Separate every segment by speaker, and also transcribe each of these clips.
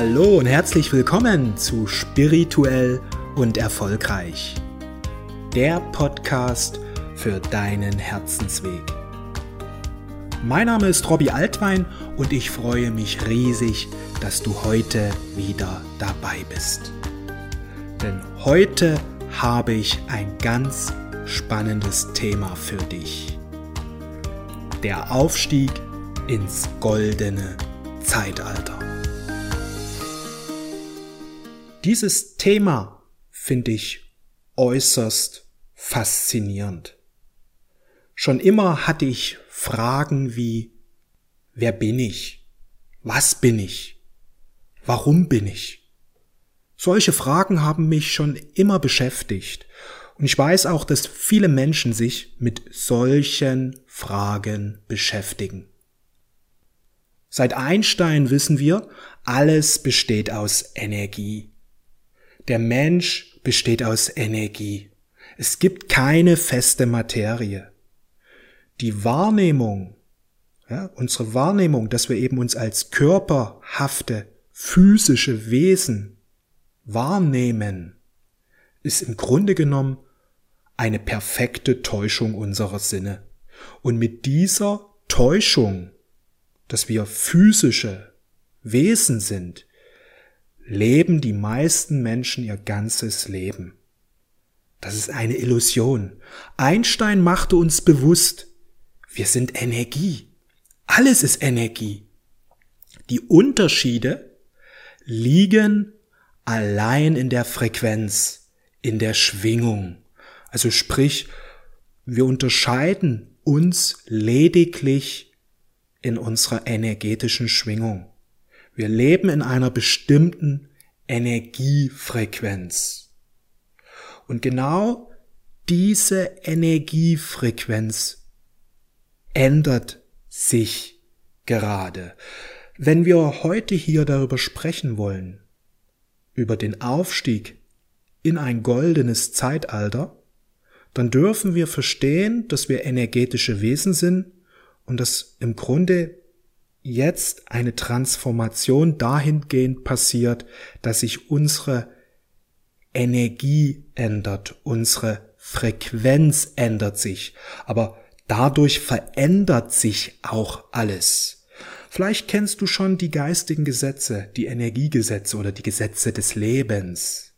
Speaker 1: Hallo und herzlich willkommen zu Spirituell und Erfolgreich. Der Podcast für deinen Herzensweg. Mein Name ist Robbie Altwein und ich freue mich riesig, dass du heute wieder dabei bist. Denn heute habe ich ein ganz spannendes Thema für dich. Der Aufstieg ins goldene Zeitalter. Dieses Thema finde ich äußerst faszinierend. Schon immer hatte ich Fragen wie, wer bin ich? Was bin ich? Warum bin ich? Solche Fragen haben mich schon immer beschäftigt und ich weiß auch, dass viele Menschen sich mit solchen Fragen beschäftigen. Seit Einstein wissen wir, alles besteht aus Energie. Der Mensch besteht aus Energie. Es gibt keine feste Materie. Die Wahrnehmung, ja, unsere Wahrnehmung, dass wir eben uns als körperhafte, physische Wesen wahrnehmen, ist im Grunde genommen eine perfekte Täuschung unserer Sinne. Und mit dieser Täuschung, dass wir physische Wesen sind, leben die meisten Menschen ihr ganzes Leben. Das ist eine Illusion. Einstein machte uns bewusst, wir sind Energie. Alles ist Energie. Die Unterschiede liegen allein in der Frequenz, in der Schwingung. Also sprich, wir unterscheiden uns lediglich in unserer energetischen Schwingung. Wir leben in einer bestimmten Energiefrequenz. Und genau diese Energiefrequenz ändert sich gerade. Wenn wir heute hier darüber sprechen wollen, über den Aufstieg in ein goldenes Zeitalter, dann dürfen wir verstehen, dass wir energetische Wesen sind und dass im Grunde jetzt eine Transformation dahingehend passiert, dass sich unsere Energie ändert, unsere Frequenz ändert sich, aber dadurch verändert sich auch alles. Vielleicht kennst du schon die geistigen Gesetze, die Energiegesetze oder die Gesetze des Lebens,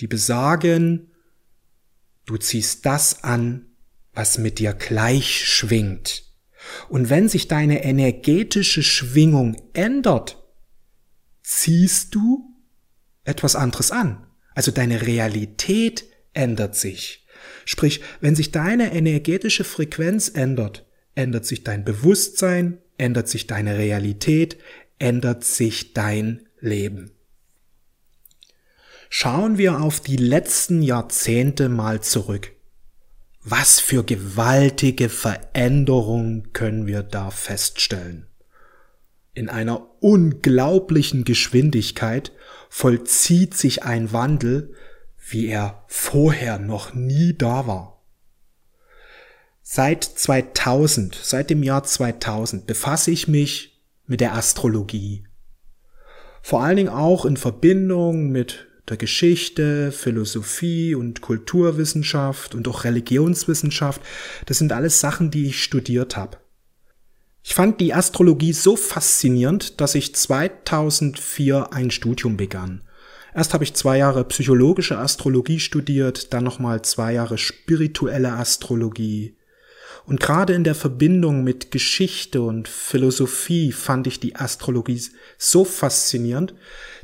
Speaker 1: die besagen, du ziehst das an, was mit dir gleich schwingt. Und wenn sich deine energetische Schwingung ändert, ziehst du etwas anderes an. Also deine Realität ändert sich. Sprich, wenn sich deine energetische Frequenz ändert, ändert sich dein Bewusstsein, ändert sich deine Realität, ändert sich dein Leben. Schauen wir auf die letzten Jahrzehnte mal zurück. Was für gewaltige Veränderungen können wir da feststellen? In einer unglaublichen Geschwindigkeit vollzieht sich ein Wandel, wie er vorher noch nie da war. Seit 2000, seit dem Jahr 2000 befasse ich mich mit der Astrologie. Vor allen Dingen auch in Verbindung mit der Geschichte, Philosophie und Kulturwissenschaft und auch Religionswissenschaft. Das sind alles Sachen, die ich studiert habe. Ich fand die Astrologie so faszinierend, dass ich 2004 ein Studium begann. Erst habe ich zwei Jahre psychologische Astrologie studiert, dann nochmal zwei Jahre spirituelle Astrologie. Und gerade in der Verbindung mit Geschichte und Philosophie fand ich die Astrologie so faszinierend.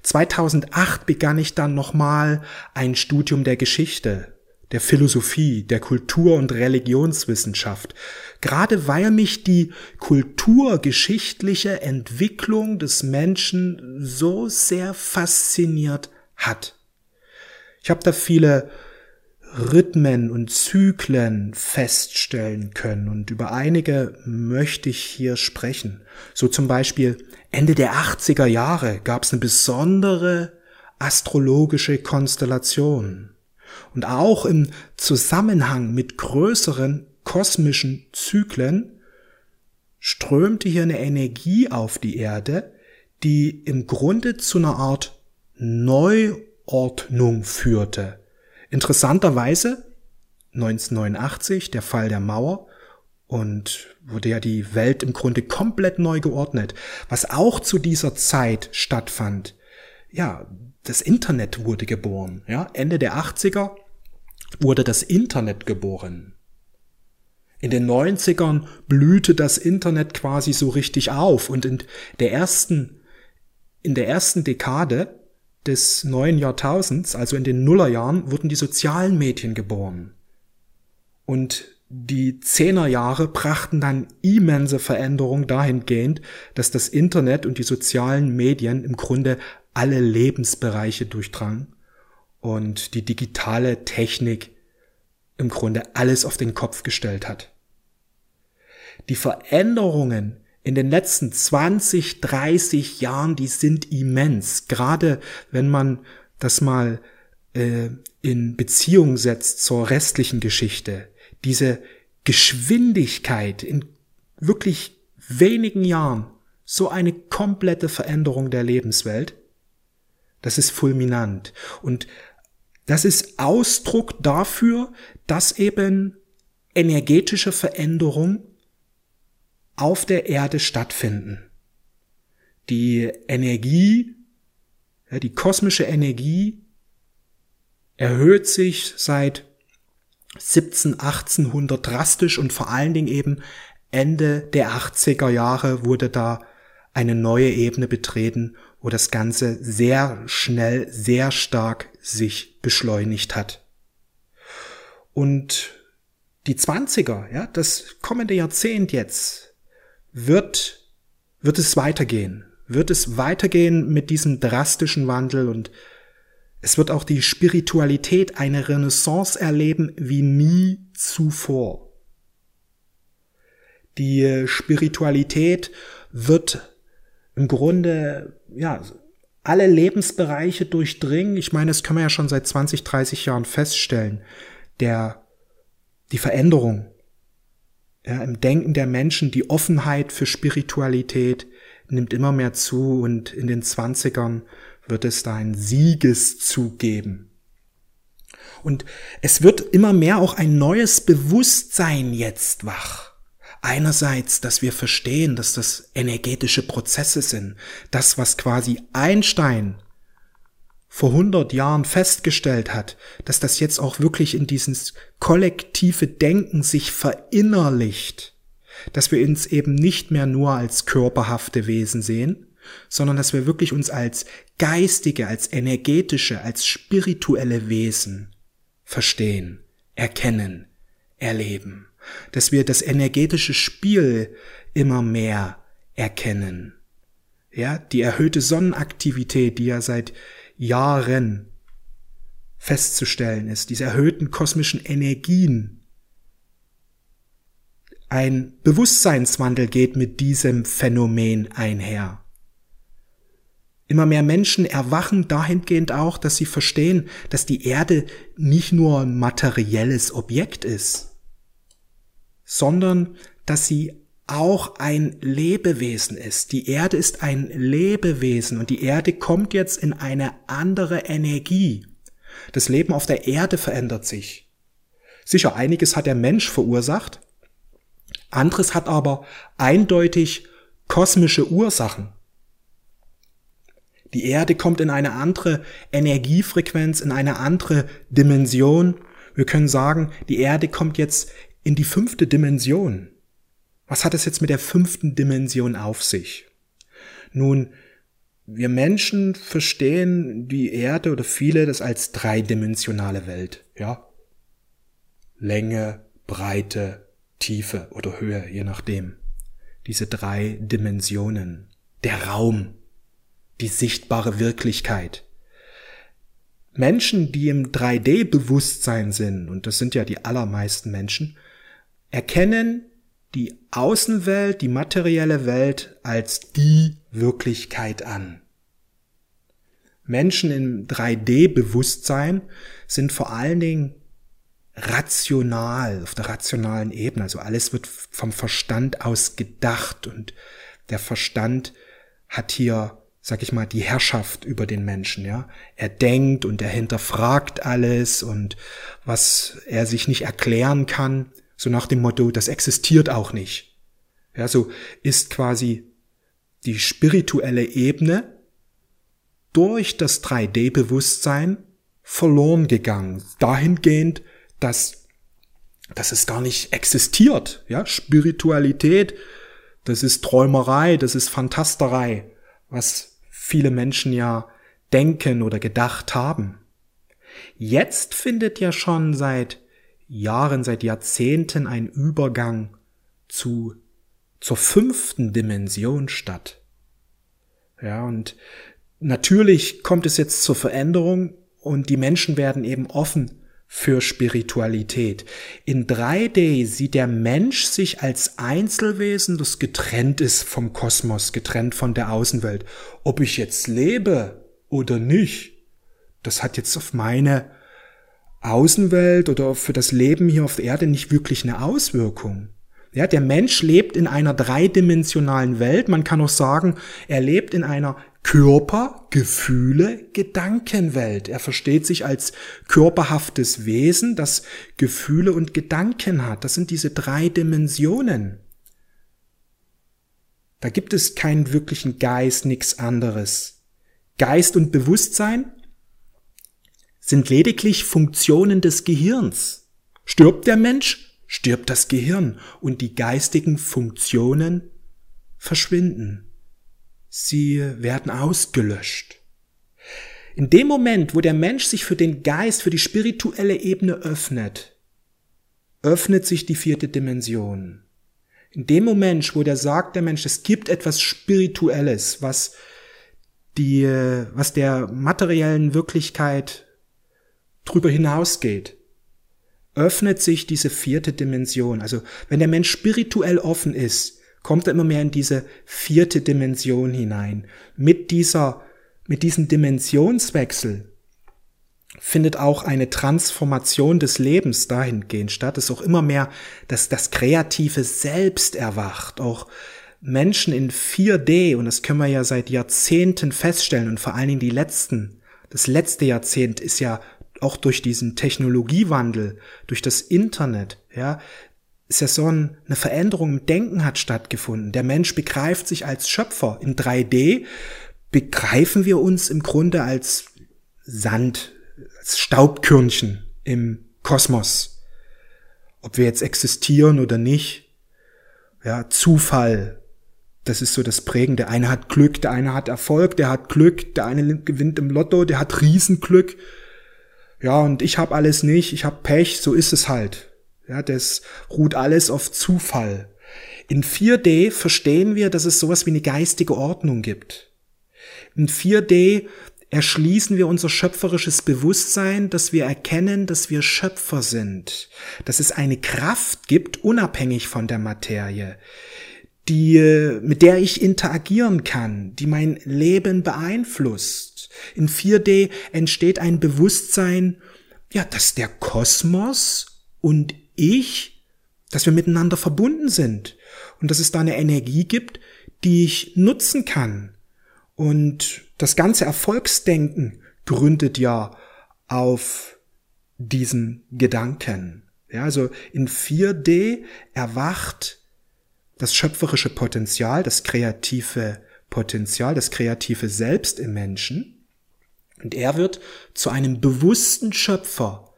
Speaker 1: 2008 begann ich dann nochmal ein Studium der Geschichte, der Philosophie, der Kultur- und Religionswissenschaft, gerade weil mich die kulturgeschichtliche Entwicklung des Menschen so sehr fasziniert hat. Ich habe da viele Rhythmen und Zyklen feststellen können und über einige möchte ich hier sprechen. So zum Beispiel Ende der 80er Jahre gab es eine besondere astrologische Konstellation. Und auch im Zusammenhang mit größeren kosmischen Zyklen strömte hier eine Energie auf die Erde, die im Grunde zu einer Art Neuordnung führte. Interessanterweise 1989, der Fall der Mauer, und wurde ja die Welt im Grunde komplett neu geordnet. Was auch zu dieser Zeit stattfand, ja, das Internet wurde geboren. Ja, Ende der 80er wurde das Internet geboren. In den 90ern blühte das Internet quasi so richtig auf und in der ersten, in der ersten Dekade des neuen Jahrtausends, also in den Nullerjahren, wurden die sozialen Medien geboren. Und die Zehnerjahre brachten dann immense Veränderungen dahingehend, dass das Internet und die sozialen Medien im Grunde alle Lebensbereiche durchdrangen und die digitale Technik im Grunde alles auf den Kopf gestellt hat. Die Veränderungen in den letzten 20, 30 Jahren, die sind immens. Gerade wenn man das mal äh, in Beziehung setzt zur restlichen Geschichte. Diese Geschwindigkeit in wirklich wenigen Jahren, so eine komplette Veränderung der Lebenswelt, das ist fulminant. Und das ist Ausdruck dafür, dass eben energetische Veränderungen auf der Erde stattfinden. Die Energie, die kosmische Energie erhöht sich seit 17, 1800 drastisch und vor allen Dingen eben Ende der 80er Jahre wurde da eine neue Ebene betreten, wo das Ganze sehr schnell, sehr stark sich beschleunigt hat. Und die 20er, ja, das kommende Jahrzehnt jetzt, wird, wird es weitergehen. Wird es weitergehen mit diesem drastischen Wandel und es wird auch die Spiritualität eine Renaissance erleben wie nie zuvor. Die Spiritualität wird im Grunde, ja, alle Lebensbereiche durchdringen. Ich meine, das können wir ja schon seit 20, 30 Jahren feststellen. Der, die Veränderung ja, im Denken der Menschen, die Offenheit für Spiritualität nimmt immer mehr zu und in den 20ern wird es da einen Siegeszug geben. Und es wird immer mehr auch ein neues Bewusstsein jetzt wach. Einerseits, dass wir verstehen, dass das energetische Prozesse sind. Das, was quasi Einstein vor 100 Jahren festgestellt hat, dass das jetzt auch wirklich in dieses kollektive Denken sich verinnerlicht. Dass wir uns eben nicht mehr nur als körperhafte Wesen sehen, sondern dass wir wirklich uns als geistige, als energetische, als spirituelle Wesen verstehen, erkennen, erleben. Dass wir das energetische Spiel immer mehr erkennen. Ja, die erhöhte Sonnenaktivität, die ja seit Jahren festzustellen ist, diese erhöhten kosmischen Energien. Ein Bewusstseinswandel geht mit diesem Phänomen einher. Immer mehr Menschen erwachen dahingehend auch, dass sie verstehen, dass die Erde nicht nur ein materielles Objekt ist, sondern dass sie auch ein Lebewesen ist. Die Erde ist ein Lebewesen und die Erde kommt jetzt in eine andere Energie. Das Leben auf der Erde verändert sich. Sicher, einiges hat der Mensch verursacht, anderes hat aber eindeutig kosmische Ursachen. Die Erde kommt in eine andere Energiefrequenz, in eine andere Dimension. Wir können sagen, die Erde kommt jetzt in die fünfte Dimension. Was hat es jetzt mit der fünften Dimension auf sich? Nun, wir Menschen verstehen die Erde oder viele das als dreidimensionale Welt, ja? Länge, Breite, Tiefe oder Höhe, je nachdem. Diese drei Dimensionen. Der Raum, die sichtbare Wirklichkeit. Menschen, die im 3D-Bewusstsein sind, und das sind ja die allermeisten Menschen, erkennen die Außenwelt, die materielle Welt als die Wirklichkeit an. Menschen im 3D-Bewusstsein sind vor allen Dingen rational, auf der rationalen Ebene. Also alles wird vom Verstand aus gedacht und der Verstand hat hier sag ich mal, die Herrschaft über den Menschen, ja. Er denkt und er hinterfragt alles und was er sich nicht erklären kann, so nach dem Motto, das existiert auch nicht. Ja, so ist quasi die spirituelle Ebene durch das 3D-Bewusstsein verloren gegangen. Dahingehend, dass, dass es gar nicht existiert. Ja, Spiritualität, das ist Träumerei, das ist Fantasterei, was viele Menschen ja denken oder gedacht haben. Jetzt findet ja schon seit Jahren, seit Jahrzehnten ein Übergang zu, zur fünften Dimension statt. Ja, und natürlich kommt es jetzt zur Veränderung und die Menschen werden eben offen für Spiritualität. In 3D sieht der Mensch sich als Einzelwesen, das getrennt ist vom Kosmos, getrennt von der Außenwelt. Ob ich jetzt lebe oder nicht, das hat jetzt auf meine Außenwelt oder für das Leben hier auf der Erde nicht wirklich eine Auswirkung. Ja, der Mensch lebt in einer dreidimensionalen Welt. Man kann auch sagen, er lebt in einer Körper, Gefühle, Gedankenwelt. Er versteht sich als körperhaftes Wesen, das Gefühle und Gedanken hat. Das sind diese drei Dimensionen. Da gibt es keinen wirklichen Geist, nichts anderes. Geist und Bewusstsein sind lediglich Funktionen des Gehirns. Stirbt der Mensch, stirbt das Gehirn und die geistigen Funktionen verschwinden. Sie werden ausgelöscht. In dem Moment, wo der Mensch sich für den Geist, für die spirituelle Ebene öffnet, öffnet sich die vierte Dimension. In dem Moment, wo der sagt, der Mensch, es gibt etwas Spirituelles, was die, was der materiellen Wirklichkeit drüber hinausgeht, öffnet sich diese vierte Dimension. Also, wenn der Mensch spirituell offen ist, kommt er immer mehr in diese vierte Dimension hinein. Mit dieser, mit diesem Dimensionswechsel findet auch eine Transformation des Lebens dahingehend statt, dass auch immer mehr dass das kreative Selbst erwacht, auch Menschen in 4D, und das können wir ja seit Jahrzehnten feststellen, und vor allen Dingen die letzten, das letzte Jahrzehnt ist ja auch durch diesen Technologiewandel, durch das Internet, ja, ist ja so eine Veränderung im Denken hat stattgefunden. Der Mensch begreift sich als Schöpfer. In 3D begreifen wir uns im Grunde als Sand, als Staubkörnchen im Kosmos. Ob wir jetzt existieren oder nicht. Ja, Zufall. Das ist so das Prägende. Der eine hat Glück, der eine hat Erfolg, der hat Glück, der eine gewinnt im Lotto, der hat Riesenglück. Ja, und ich habe alles nicht, ich habe Pech, so ist es halt. Ja, das ruht alles auf Zufall. In 4D verstehen wir, dass es sowas wie eine geistige Ordnung gibt. In 4D erschließen wir unser schöpferisches Bewusstsein, dass wir erkennen, dass wir Schöpfer sind, dass es eine Kraft gibt, unabhängig von der Materie, die, mit der ich interagieren kann, die mein Leben beeinflusst. In 4D entsteht ein Bewusstsein, ja, dass der Kosmos und ich, dass wir miteinander verbunden sind und dass es da eine Energie gibt, die ich nutzen kann. Und das ganze Erfolgsdenken gründet ja auf diesen Gedanken. Ja, also in 4D erwacht das schöpferische Potenzial, das kreative Potenzial, das kreative Selbst im Menschen. Und er wird zu einem bewussten Schöpfer,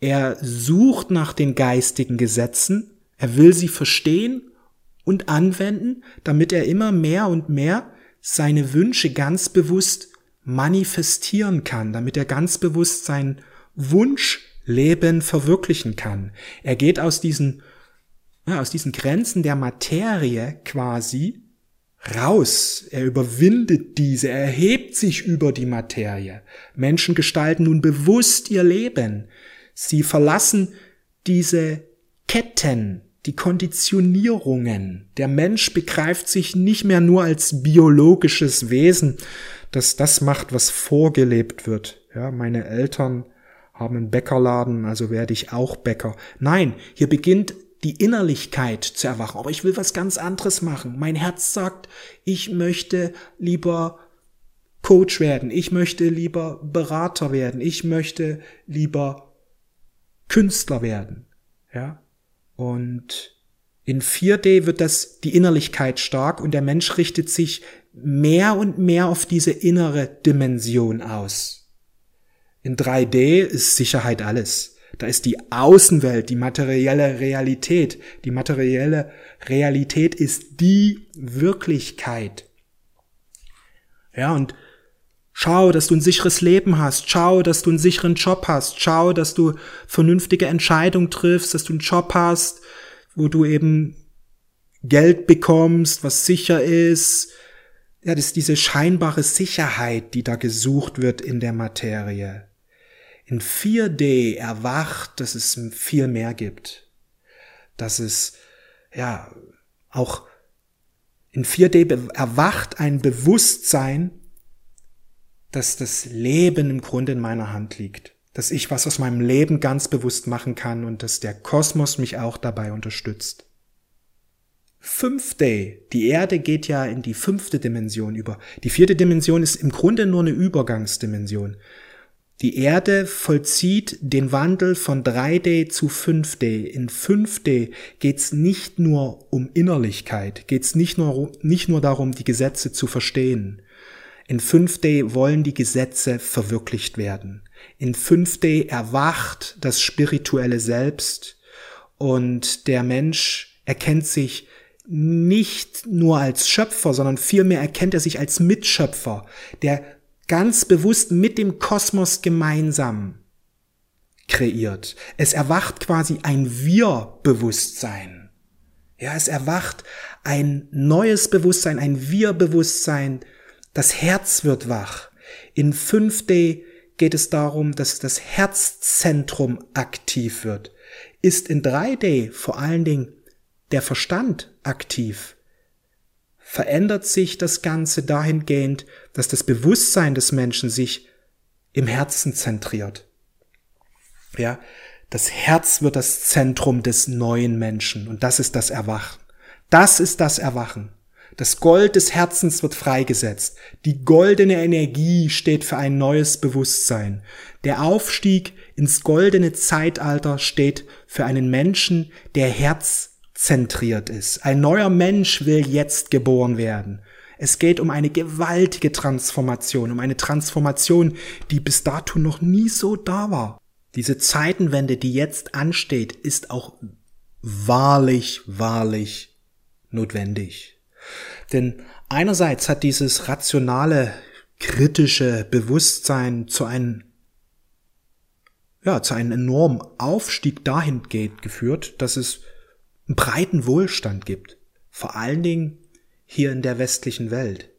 Speaker 1: er sucht nach den geistigen Gesetzen, er will sie verstehen und anwenden, damit er immer mehr und mehr seine Wünsche ganz bewusst manifestieren kann, damit er ganz bewusst sein Wunschleben verwirklichen kann. Er geht aus diesen, ja, aus diesen Grenzen der Materie quasi raus. Er überwindet diese, er erhebt sich über die Materie. Menschen gestalten nun bewusst ihr Leben. Sie verlassen diese Ketten, die Konditionierungen. Der Mensch begreift sich nicht mehr nur als biologisches Wesen, das das macht, was vorgelebt wird. Ja, meine Eltern haben einen Bäckerladen, also werde ich auch Bäcker. Nein, hier beginnt die Innerlichkeit zu erwachen. Aber ich will was ganz anderes machen. Mein Herz sagt, ich möchte lieber Coach werden, ich möchte lieber Berater werden, ich möchte lieber Künstler werden, ja. Und in 4D wird das die Innerlichkeit stark und der Mensch richtet sich mehr und mehr auf diese innere Dimension aus. In 3D ist Sicherheit alles. Da ist die Außenwelt, die materielle Realität. Die materielle Realität ist die Wirklichkeit. Ja, und schau, dass du ein sicheres Leben hast. Schau, dass du einen sicheren Job hast. Schau, dass du vernünftige Entscheidungen triffst, dass du einen Job hast, wo du eben Geld bekommst, was sicher ist. Ja, das ist diese scheinbare Sicherheit, die da gesucht wird in der Materie. In 4D erwacht, dass es viel mehr gibt. Dass es, ja, auch in 4D erwacht ein Bewusstsein, dass das Leben im Grunde in meiner Hand liegt. Dass ich was aus meinem Leben ganz bewusst machen kann und dass der Kosmos mich auch dabei unterstützt. 5D, die Erde geht ja in die fünfte Dimension über. Die vierte Dimension ist im Grunde nur eine Übergangsdimension. Die Erde vollzieht den Wandel von 3D zu 5D. In 5D geht's nicht nur um Innerlichkeit, geht's nicht nur, nicht nur darum, die Gesetze zu verstehen. In 5D wollen die Gesetze verwirklicht werden. In 5D erwacht das spirituelle Selbst und der Mensch erkennt sich nicht nur als Schöpfer, sondern vielmehr erkennt er sich als Mitschöpfer, der ganz bewusst mit dem Kosmos gemeinsam kreiert. Es erwacht quasi ein Wir-Bewusstsein. Ja, es erwacht ein neues Bewusstsein, ein Wir-Bewusstsein. Das Herz wird wach. In 5D geht es darum, dass das Herzzentrum aktiv wird. Ist in 3D vor allen Dingen der Verstand aktiv verändert sich das Ganze dahingehend, dass das Bewusstsein des Menschen sich im Herzen zentriert. Ja, das Herz wird das Zentrum des neuen Menschen und das ist das Erwachen. Das ist das Erwachen. Das Gold des Herzens wird freigesetzt. Die goldene Energie steht für ein neues Bewusstsein. Der Aufstieg ins goldene Zeitalter steht für einen Menschen, der Herz zentriert ist. Ein neuer Mensch will jetzt geboren werden. Es geht um eine gewaltige Transformation, um eine Transformation, die bis dato noch nie so da war. Diese Zeitenwende, die jetzt ansteht, ist auch wahrlich, wahrlich notwendig. Denn einerseits hat dieses rationale, kritische Bewusstsein zu einem ja, zu einem enormen Aufstieg dahingehend geführt, dass es einen breiten Wohlstand gibt, vor allen Dingen hier in der westlichen Welt.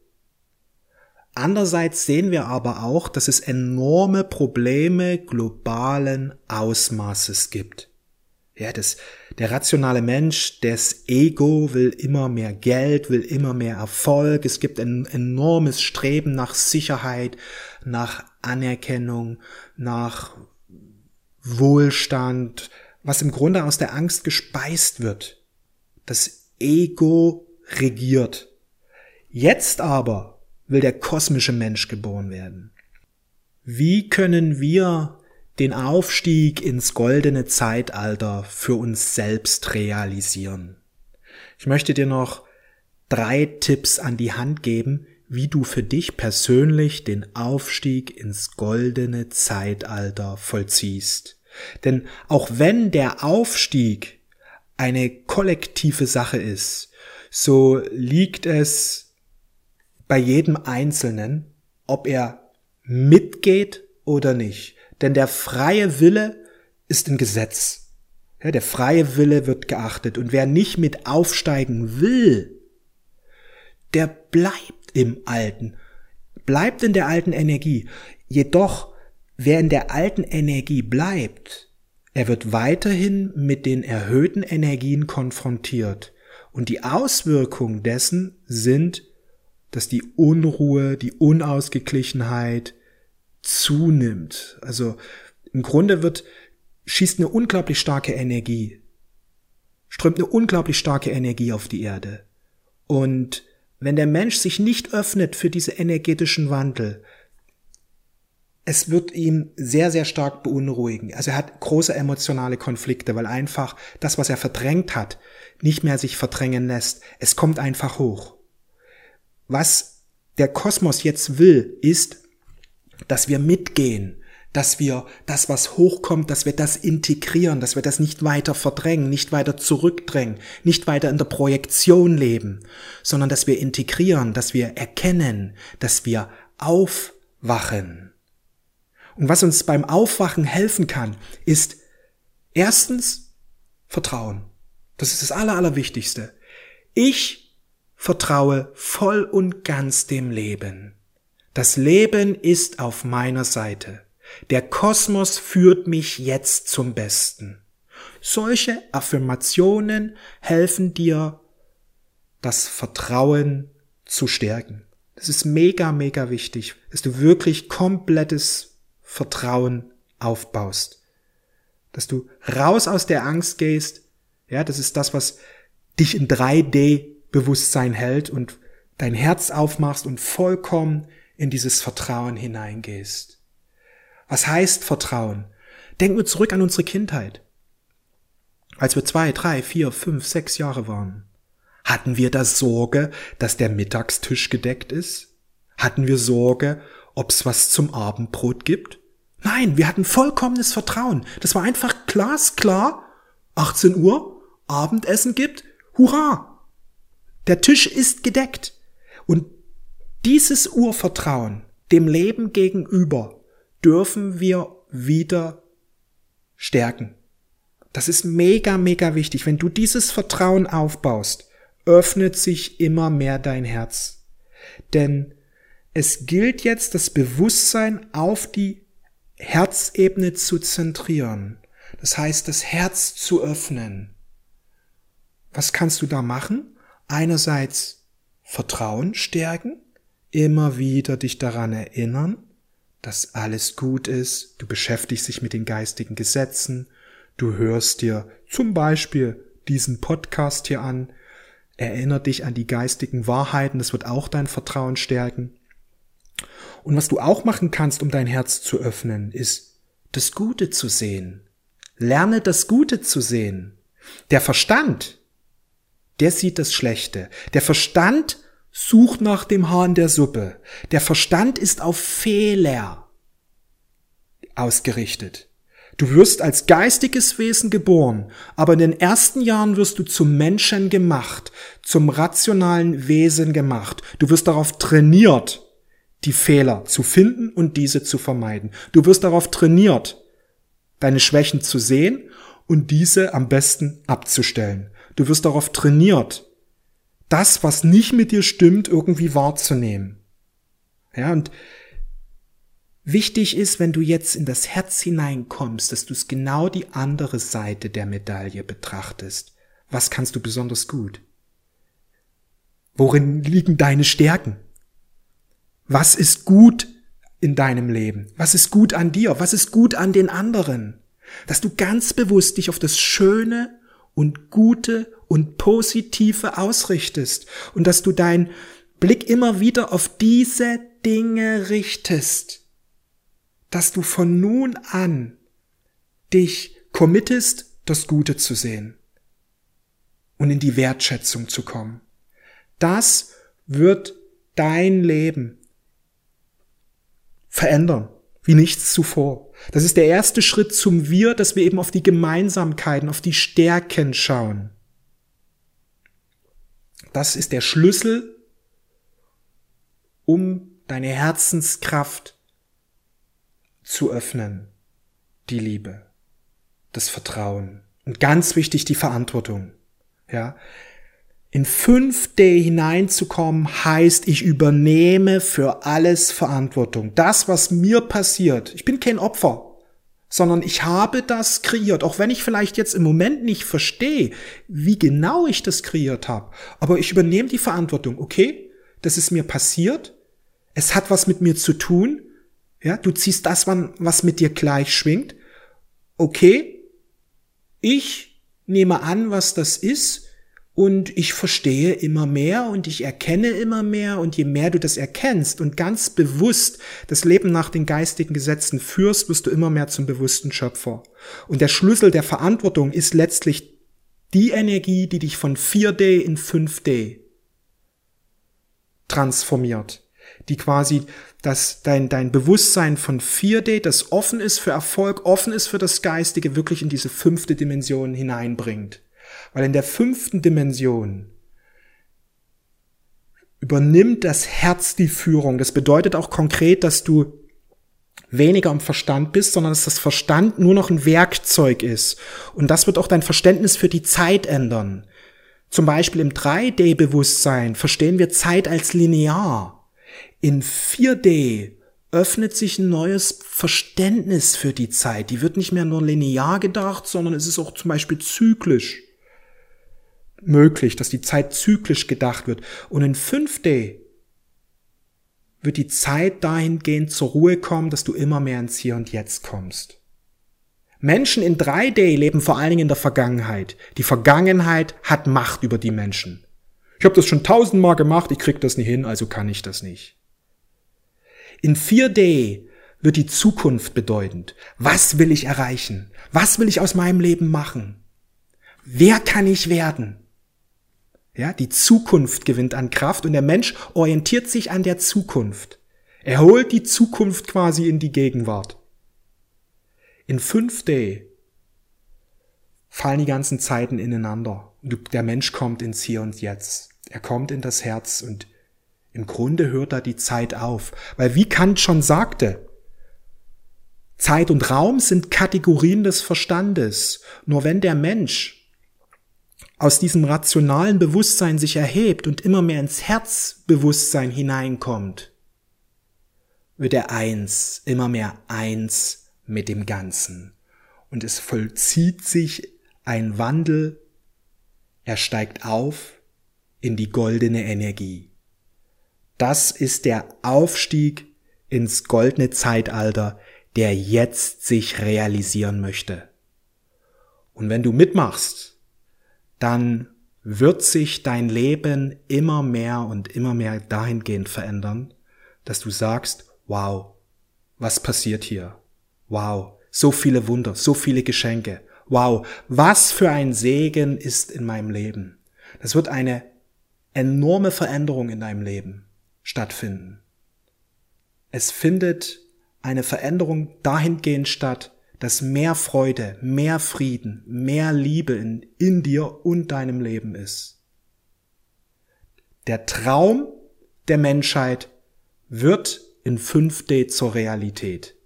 Speaker 1: Andererseits sehen wir aber auch, dass es enorme Probleme globalen Ausmaßes gibt. Ja, das, der rationale Mensch, das Ego will immer mehr Geld, will immer mehr Erfolg. Es gibt ein enormes Streben nach Sicherheit, nach Anerkennung, nach Wohlstand, was im Grunde aus der Angst gespeist wird. Das Ego regiert. Jetzt aber will der kosmische Mensch geboren werden. Wie können wir den Aufstieg ins goldene Zeitalter für uns selbst realisieren? Ich möchte dir noch drei Tipps an die Hand geben, wie du für dich persönlich den Aufstieg ins goldene Zeitalter vollziehst. Denn auch wenn der Aufstieg eine kollektive Sache ist, so liegt es bei jedem Einzelnen, ob er mitgeht oder nicht. Denn der freie Wille ist ein Gesetz. Ja, der freie Wille wird geachtet. Und wer nicht mit aufsteigen will, der bleibt im Alten, bleibt in der alten Energie. Jedoch Wer in der alten Energie bleibt, er wird weiterhin mit den erhöhten Energien konfrontiert. Und die Auswirkungen dessen sind, dass die Unruhe, die Unausgeglichenheit zunimmt. Also im Grunde wird, schießt eine unglaublich starke Energie, strömt eine unglaublich starke Energie auf die Erde. Und wenn der Mensch sich nicht öffnet für diese energetischen Wandel, es wird ihm sehr, sehr stark beunruhigen. Also er hat große emotionale Konflikte, weil einfach das, was er verdrängt hat, nicht mehr sich verdrängen lässt. Es kommt einfach hoch. Was der Kosmos jetzt will, ist, dass wir mitgehen, dass wir das, was hochkommt, dass wir das integrieren, dass wir das nicht weiter verdrängen, nicht weiter zurückdrängen, nicht weiter in der Projektion leben, sondern dass wir integrieren, dass wir erkennen, dass wir aufwachen. Und was uns beim Aufwachen helfen kann, ist erstens Vertrauen. Das ist das Aller, Allerwichtigste. Ich vertraue voll und ganz dem Leben. Das Leben ist auf meiner Seite. Der Kosmos führt mich jetzt zum Besten. Solche Affirmationen helfen dir, das Vertrauen zu stärken. Das ist mega, mega wichtig, dass du wirklich komplettes Vertrauen aufbaust. Dass du raus aus der Angst gehst. Ja, das ist das, was dich in 3D Bewusstsein hält und dein Herz aufmachst und vollkommen in dieses Vertrauen hineingehst. Was heißt Vertrauen? Denken wir zurück an unsere Kindheit. Als wir zwei, drei, vier, fünf, sechs Jahre waren. Hatten wir da Sorge, dass der Mittagstisch gedeckt ist? Hatten wir Sorge, ob's was zum Abendbrot gibt? Nein, wir hatten vollkommenes Vertrauen. Das war einfach glasklar. 18 Uhr, Abendessen gibt, hurra! Der Tisch ist gedeckt. Und dieses Urvertrauen dem Leben gegenüber dürfen wir wieder stärken. Das ist mega, mega wichtig. Wenn du dieses Vertrauen aufbaust, öffnet sich immer mehr dein Herz. Denn es gilt jetzt, das Bewusstsein auf die Herzebene zu zentrieren. Das heißt, das Herz zu öffnen. Was kannst du da machen? Einerseits Vertrauen stärken, immer wieder dich daran erinnern, dass alles gut ist, du beschäftigst dich mit den geistigen Gesetzen, du hörst dir zum Beispiel diesen Podcast hier an, erinnere dich an die geistigen Wahrheiten, das wird auch dein Vertrauen stärken. Und was du auch machen kannst, um dein Herz zu öffnen, ist das Gute zu sehen. Lerne das Gute zu sehen. Der Verstand, der sieht das Schlechte. Der Verstand Such nach dem Hahn der Suppe. Der Verstand ist auf Fehler ausgerichtet. Du wirst als geistiges Wesen geboren, aber in den ersten Jahren wirst du zum Menschen gemacht, zum rationalen Wesen gemacht. Du wirst darauf trainiert, die Fehler zu finden und diese zu vermeiden. Du wirst darauf trainiert, deine Schwächen zu sehen und diese am besten abzustellen. Du wirst darauf trainiert, das, was nicht mit dir stimmt, irgendwie wahrzunehmen. Ja, und wichtig ist, wenn du jetzt in das Herz hineinkommst, dass du es genau die andere Seite der Medaille betrachtest. Was kannst du besonders gut? Worin liegen deine Stärken? Was ist gut in deinem Leben? Was ist gut an dir? Was ist gut an den anderen? Dass du ganz bewusst dich auf das Schöne und Gute und Positive ausrichtest und dass du deinen Blick immer wieder auf diese Dinge richtest, dass du von nun an dich committest, das Gute zu sehen und in die Wertschätzung zu kommen. Das wird dein Leben verändern, wie nichts zuvor. Das ist der erste Schritt zum Wir, dass wir eben auf die Gemeinsamkeiten, auf die Stärken schauen. Das ist der Schlüssel, um deine Herzenskraft zu öffnen. Die Liebe, das Vertrauen und ganz wichtig die Verantwortung. Ja. In 5D hineinzukommen heißt, ich übernehme für alles Verantwortung. Das, was mir passiert. Ich bin kein Opfer sondern ich habe das kreiert, auch wenn ich vielleicht jetzt im Moment nicht verstehe, wie genau ich das kreiert habe. Aber ich übernehme die Verantwortung, okay? Das ist mir passiert. Es hat was mit mir zu tun. Ja, du ziehst das, was mit dir gleich schwingt. Okay? Ich nehme an, was das ist und ich verstehe immer mehr und ich erkenne immer mehr und je mehr du das erkennst und ganz bewusst das Leben nach den geistigen Gesetzen führst, wirst du immer mehr zum bewussten Schöpfer. Und der Schlüssel der Verantwortung ist letztlich die Energie, die dich von 4D in 5D transformiert, die quasi dass dein, dein Bewusstsein von 4D, das offen ist für Erfolg, offen ist für das Geistige, wirklich in diese fünfte Dimension hineinbringt. Weil in der fünften Dimension übernimmt das Herz die Führung. Das bedeutet auch konkret, dass du weniger am Verstand bist, sondern dass das Verstand nur noch ein Werkzeug ist. Und das wird auch dein Verständnis für die Zeit ändern. Zum Beispiel im 3D-Bewusstsein verstehen wir Zeit als linear. In 4D öffnet sich ein neues Verständnis für die Zeit. Die wird nicht mehr nur linear gedacht, sondern es ist auch zum Beispiel zyklisch möglich, dass die Zeit zyklisch gedacht wird. Und in 5D wird die Zeit dahingehend zur Ruhe kommen, dass du immer mehr ins Hier und Jetzt kommst. Menschen in 3D leben vor allen Dingen in der Vergangenheit. Die Vergangenheit hat Macht über die Menschen. Ich habe das schon tausendmal gemacht, ich krieg das nicht hin, also kann ich das nicht. In 4D wird die Zukunft bedeutend. Was will ich erreichen? Was will ich aus meinem Leben machen? Wer kann ich werden? Ja, die Zukunft gewinnt an Kraft und der Mensch orientiert sich an der Zukunft. Er holt die Zukunft quasi in die Gegenwart. In 5D fallen die ganzen Zeiten ineinander. Der Mensch kommt ins Hier und Jetzt. Er kommt in das Herz und im Grunde hört da die Zeit auf. Weil wie Kant schon sagte, Zeit und Raum sind Kategorien des Verstandes. Nur wenn der Mensch aus diesem rationalen Bewusstsein sich erhebt und immer mehr ins Herzbewusstsein hineinkommt, wird er eins, immer mehr eins mit dem Ganzen. Und es vollzieht sich ein Wandel, er steigt auf in die goldene Energie. Das ist der Aufstieg ins goldene Zeitalter, der jetzt sich realisieren möchte. Und wenn du mitmachst, dann wird sich dein Leben immer mehr und immer mehr dahingehend verändern, dass du sagst, wow, was passiert hier? Wow, so viele Wunder, so viele Geschenke. Wow, was für ein Segen ist in meinem Leben. Das wird eine enorme Veränderung in deinem Leben stattfinden. Es findet eine Veränderung dahingehend statt, dass mehr Freude, mehr Frieden, mehr Liebe in, in dir und deinem Leben ist. Der Traum der Menschheit wird in 5D zur Realität.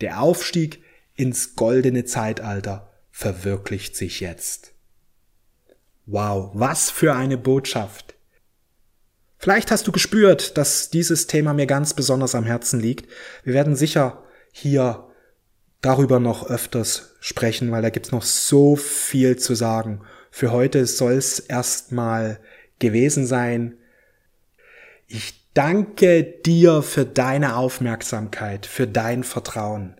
Speaker 1: Der Aufstieg ins goldene Zeitalter verwirklicht sich jetzt. Wow, was für eine Botschaft. Vielleicht hast du gespürt, dass dieses Thema mir ganz besonders am Herzen liegt. Wir werden sicher hier darüber noch öfters sprechen, weil da gibt's noch so viel zu sagen. Für heute soll es erstmal gewesen sein. Ich danke dir für deine Aufmerksamkeit, für dein Vertrauen.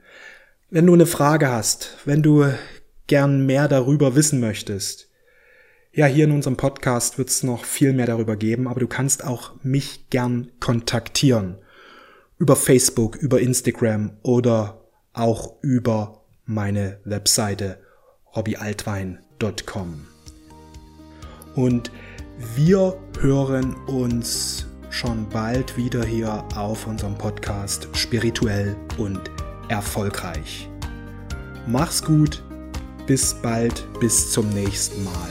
Speaker 1: Wenn du eine Frage hast, wenn du gern mehr darüber wissen möchtest, ja, hier in unserem Podcast wird es noch viel mehr darüber geben, aber du kannst auch mich gern kontaktieren. Über Facebook, über Instagram oder auch über meine Webseite robbyaltwein.com. Und wir hören uns schon bald wieder hier auf unserem Podcast Spirituell und erfolgreich. Mach's gut, bis bald, bis zum nächsten Mal.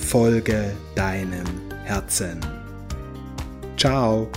Speaker 1: Folge deinem Herzen. Ciao.